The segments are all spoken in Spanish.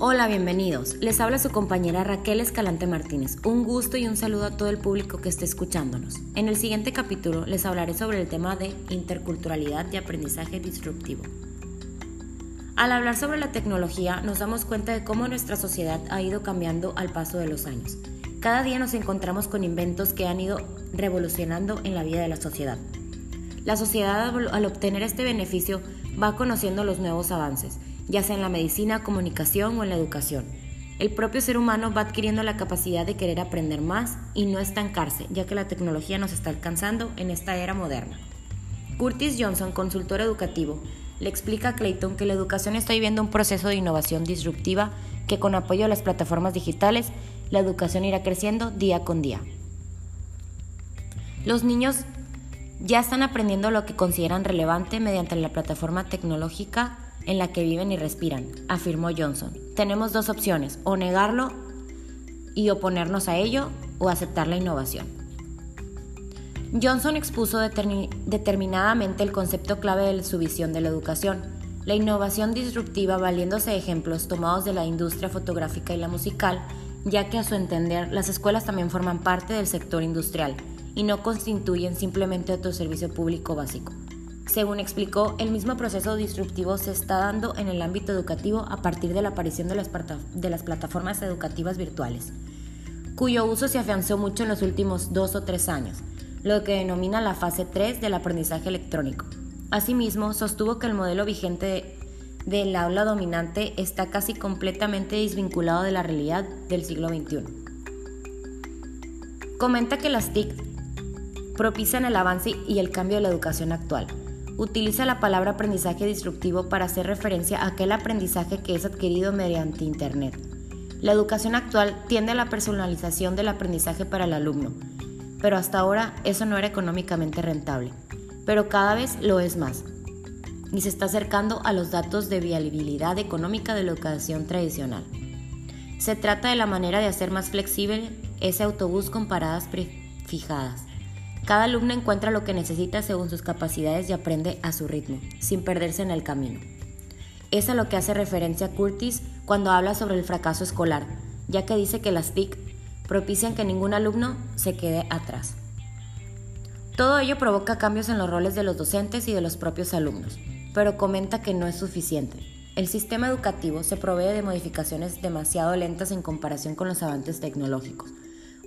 Hola, bienvenidos. Les habla su compañera Raquel Escalante Martínez. Un gusto y un saludo a todo el público que esté escuchándonos. En el siguiente capítulo les hablaré sobre el tema de interculturalidad y aprendizaje disruptivo. Al hablar sobre la tecnología nos damos cuenta de cómo nuestra sociedad ha ido cambiando al paso de los años. Cada día nos encontramos con inventos que han ido revolucionando en la vida de la sociedad. La sociedad al obtener este beneficio va conociendo los nuevos avances ya sea en la medicina, comunicación o en la educación. El propio ser humano va adquiriendo la capacidad de querer aprender más y no estancarse, ya que la tecnología nos está alcanzando en esta era moderna. Curtis Johnson, consultor educativo, le explica a Clayton que la educación está viviendo un proceso de innovación disruptiva que con apoyo a las plataformas digitales, la educación irá creciendo día con día. Los niños ya están aprendiendo lo que consideran relevante mediante la plataforma tecnológica en la que viven y respiran, afirmó Johnson. Tenemos dos opciones, o negarlo y oponernos a ello, o aceptar la innovación. Johnson expuso determinadamente el concepto clave de su visión de la educación, la innovación disruptiva valiéndose de ejemplos tomados de la industria fotográfica y la musical, ya que a su entender las escuelas también forman parte del sector industrial y no constituyen simplemente otro servicio público básico. Según explicó, el mismo proceso disruptivo se está dando en el ámbito educativo a partir de la aparición de las, plataformas educativas virtuales, cuyo uso se afianzó mucho en los últimos dos o tres años, lo que denomina la fase 3 del aprendizaje electrónico. Asimismo, sostuvo que el modelo vigente del aula dominante está casi completamente desvinculado de la realidad del siglo XXI. Comenta que las TIC propician el avance y el cambio de la educación actual, utiliza la palabra aprendizaje disruptivo para hacer referencia a aquel aprendizaje que es adquirido mediante Internet. La educación actual tiende a la personalización del aprendizaje para el alumno, pero hasta ahora eso no era económicamente rentable, pero cada vez lo es más y se está acercando a los datos de viabilidad económica de la educación tradicional. Se trata de la manera de hacer más flexible ese autobús con paradas prefijadas cada alumno encuentra lo que necesita según sus capacidades y aprende a su ritmo, sin perderse en el camino. Es a lo que hace referencia Curtis cuando habla sobre el fracaso escolar, ya que dice que las TIC propician que ningún alumno se quede atrás. Todo ello provoca cambios en los roles de los docentes y de los propios alumnos, pero comenta que no es suficiente. El sistema educativo se provee de modificaciones demasiado lentas en comparación con los avances tecnológicos.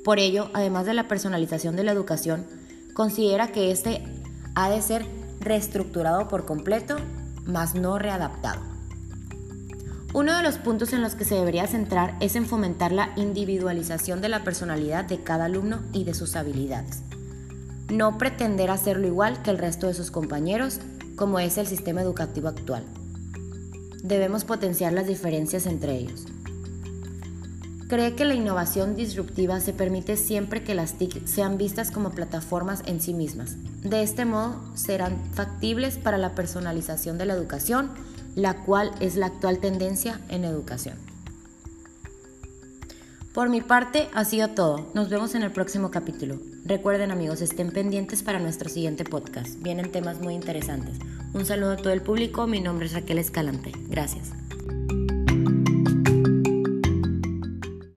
Por ello, además de la personalización de la educación, considera que este ha de ser reestructurado por completo, mas no readaptado. Uno de los puntos en los que se debería centrar es en fomentar la individualización de la personalidad de cada alumno y de sus habilidades. No pretender hacerlo igual que el resto de sus compañeros, como es el sistema educativo actual. Debemos potenciar las diferencias entre ellos. Cree que la innovación disruptiva se permite siempre que las TIC sean vistas como plataformas en sí mismas. De este modo, serán factibles para la personalización de la educación, la cual es la actual tendencia en educación. Por mi parte, ha sido todo. Nos vemos en el próximo capítulo. Recuerden amigos, estén pendientes para nuestro siguiente podcast. Vienen temas muy interesantes. Un saludo a todo el público. Mi nombre es Raquel Escalante. Gracias.